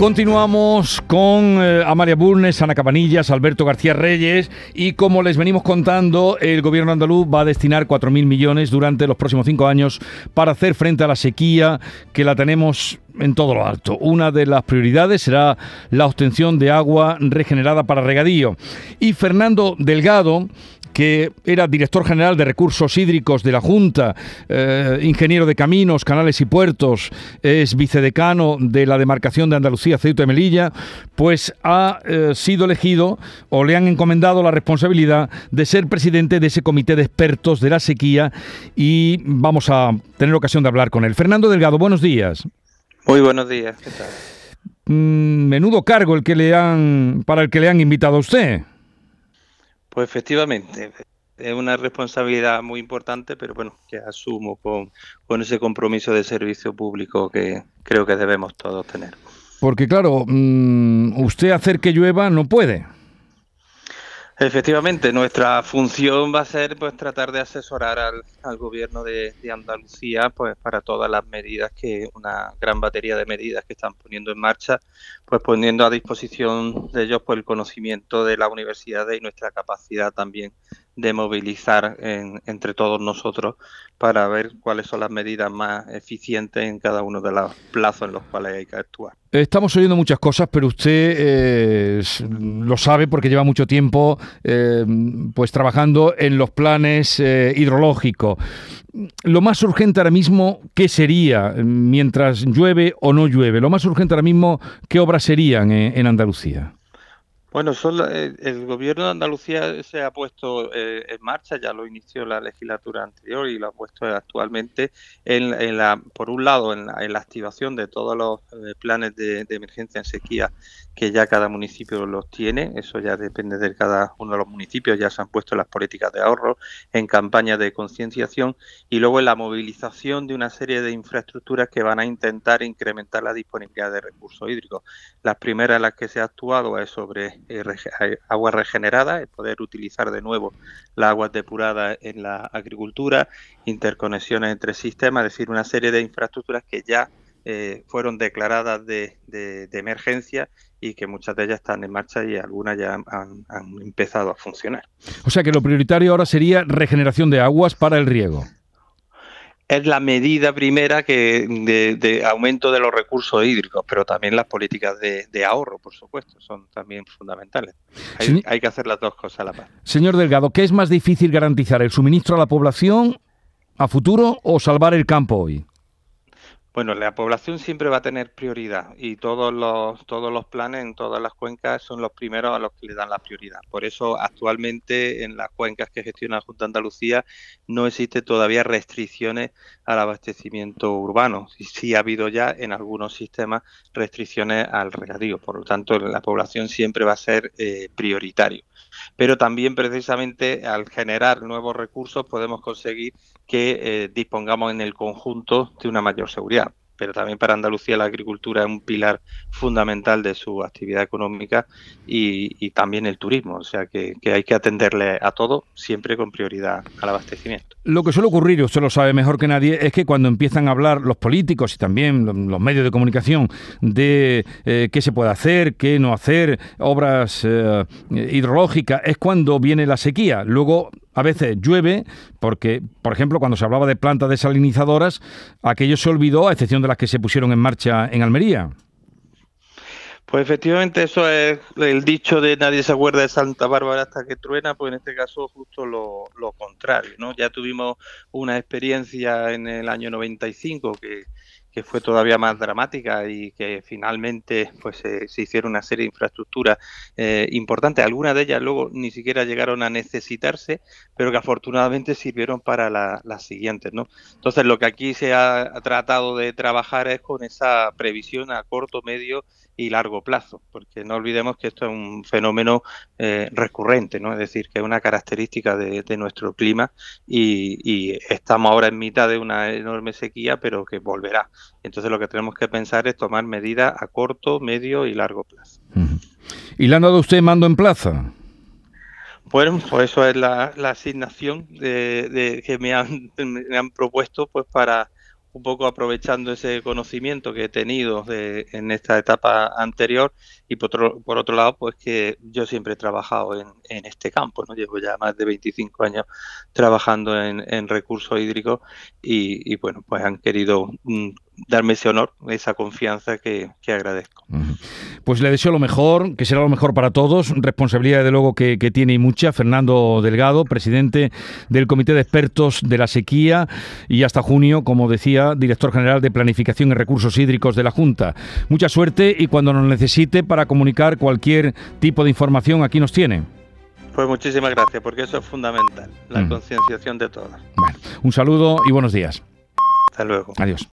Continuamos con eh, Amalia Burnes, Ana Cabanillas, Alberto García Reyes y como les venimos contando, el gobierno andaluz va a destinar 4.000 millones durante los próximos cinco años para hacer frente a la sequía que la tenemos en todo lo alto. Una de las prioridades será la obtención de agua regenerada para regadío. Y Fernando Delgado, que era director general de recursos hídricos de la Junta, eh, ingeniero de caminos, canales y puertos, es vicedecano de la demarcación de Andalucía, Ceuta y Melilla, pues ha eh, sido elegido o le han encomendado la responsabilidad de ser presidente de ese comité de expertos de la sequía y vamos a tener ocasión de hablar con él. Fernando Delgado, buenos días. Muy buenos días, ¿qué tal? Mm, menudo cargo el que le han para el que le han invitado a usted. Pues efectivamente, es una responsabilidad muy importante, pero bueno, que asumo con, ese compromiso de servicio público que creo que debemos todos tener. Porque claro, mm, usted hacer que llueva no puede. Efectivamente, nuestra función va a ser pues tratar de asesorar al, al gobierno de, de, Andalucía pues para todas las medidas que una gran batería de medidas que están poniendo en marcha, pues poniendo a disposición de ellos pues el conocimiento de la universidad y nuestra capacidad también de movilizar en, entre todos nosotros para ver cuáles son las medidas más eficientes en cada uno de los plazos en los cuales hay que actuar. Estamos oyendo muchas cosas, pero usted eh, lo sabe porque lleva mucho tiempo eh, pues trabajando en los planes eh, hidrológicos. Lo más urgente ahora mismo, ¿qué sería mientras llueve o no llueve? Lo más urgente ahora mismo, ¿qué obras serían en Andalucía? Bueno, eh, el gobierno de Andalucía se ha puesto eh, en marcha, ya lo inició la legislatura anterior y lo ha puesto actualmente, en, la, por un lado, en la, activación de todos los eh, planes de, emergencia en sequía que ya cada municipio los tiene, eso ya depende de cada uno de los municipios, ya se han puesto las políticas de ahorro, en campañas de concienciación y luego en la movilización de una serie de infraestructuras que van a intentar incrementar la disponibilidad de recursos hídricos. Las primeras en las que se ha actuado es sobre eh, agua regenerada, el poder utilizar de nuevo las aguas depuradas en la agricultura, interconexiones entre sistemas, es decir, una serie de infraestructuras que ya eh, fueron declaradas de, emergencia y que muchas de ellas están en marcha y algunas ya han, empezado a funcionar. O sea que lo prioritario ahora sería regeneración de aguas para el riego es la medida primera que de, aumento de los recursos hídricos, pero también las políticas de, ahorro, por supuesto, son también fundamentales. Hay, hay, que hacer las dos cosas a la par. Señor Delgado, ¿qué es más difícil garantizar, el suministro a la población a futuro o salvar el campo hoy? Bueno, la población siempre va a tener prioridad y todos los, todos los planes en todas las cuencas son los primeros a los que le dan la prioridad. Por eso actualmente en las cuencas que gestiona la Junta de Andalucía no existe todavía restricciones al abastecimiento urbano. Sí, sí ha habido ya en algunos sistemas restricciones al regadío. Por lo tanto, la población siempre va a ser eh, prioritario pero también precisamente al generar nuevos recursos podemos conseguir que eh, dispongamos en el conjunto de una mayor seguridad pero también para Andalucía la agricultura es un pilar fundamental de su actividad económica y, también el turismo, o sea que, hay que atenderle a todo siempre con prioridad al abastecimiento. Lo que suele ocurrir, usted lo sabe mejor que nadie, es que cuando empiezan a hablar los políticos y también los medios de comunicación de eh, qué se puede hacer, qué no hacer, obras eh, hidrológicas, es cuando viene la sequía. Luego a veces llueve, porque, por ejemplo, cuando se hablaba de plantas desalinizadoras, aquello se olvidó, a excepción de las que se pusieron en marcha en Almería. Pues efectivamente eso es el dicho de nadie se acuerda de Santa Bárbara hasta que truena, pues en este caso justo lo, contrario, ¿no? Ya tuvimos una experiencia en el año 95 que que fue todavía más dramática y que finalmente pues se hicieron una serie de infraestructuras eh, importantes. Algunas de ellas luego ni siquiera llegaron a necesitarse, pero que afortunadamente sirvieron para las siguientes. ¿no? Entonces lo que aquí se ha, tratado de trabajar es con esa previsión a corto, medio y largo plazo, porque no olvidemos que esto es un fenómeno eh, recurrente, ¿no? es decir, que es una característica de, nuestro clima y, y estamos ahora en mitad de una enorme sequía, pero que volverá. Entonces lo que tenemos que pensar es tomar medidas a corto, medio y largo plazo. ¿Y le han dado usted mando en plaza? Bueno, pues eso es la, asignación de, que me han, me han propuesto pues para un poco aprovechando ese conocimiento que he tenido en esta etapa anterior y por otro, por otro lado, pues que yo siempre he trabajado en, este campo, ¿no? Llevo ya más de 25 años trabajando en, recursos hídricos y, bueno, pues han querido darme ese honor, esa confianza que, agradezco. Pues le deseo lo mejor, que será lo mejor para todos. Responsabilidad, de luego, que, tiene y mucha. Fernando Delgado, presidente del Comité de Expertos de la Sequía y hasta junio, como decía, director general de Planificación y Recursos Hídricos de la Junta. Mucha suerte y cuando nos necesite para comunicar cualquier tipo de información, aquí nos tiene. Pues muchísimas gracias, porque eso es fundamental, la concienciación de. Bueno, un saludo y buenos días. Hasta luego. Adiós.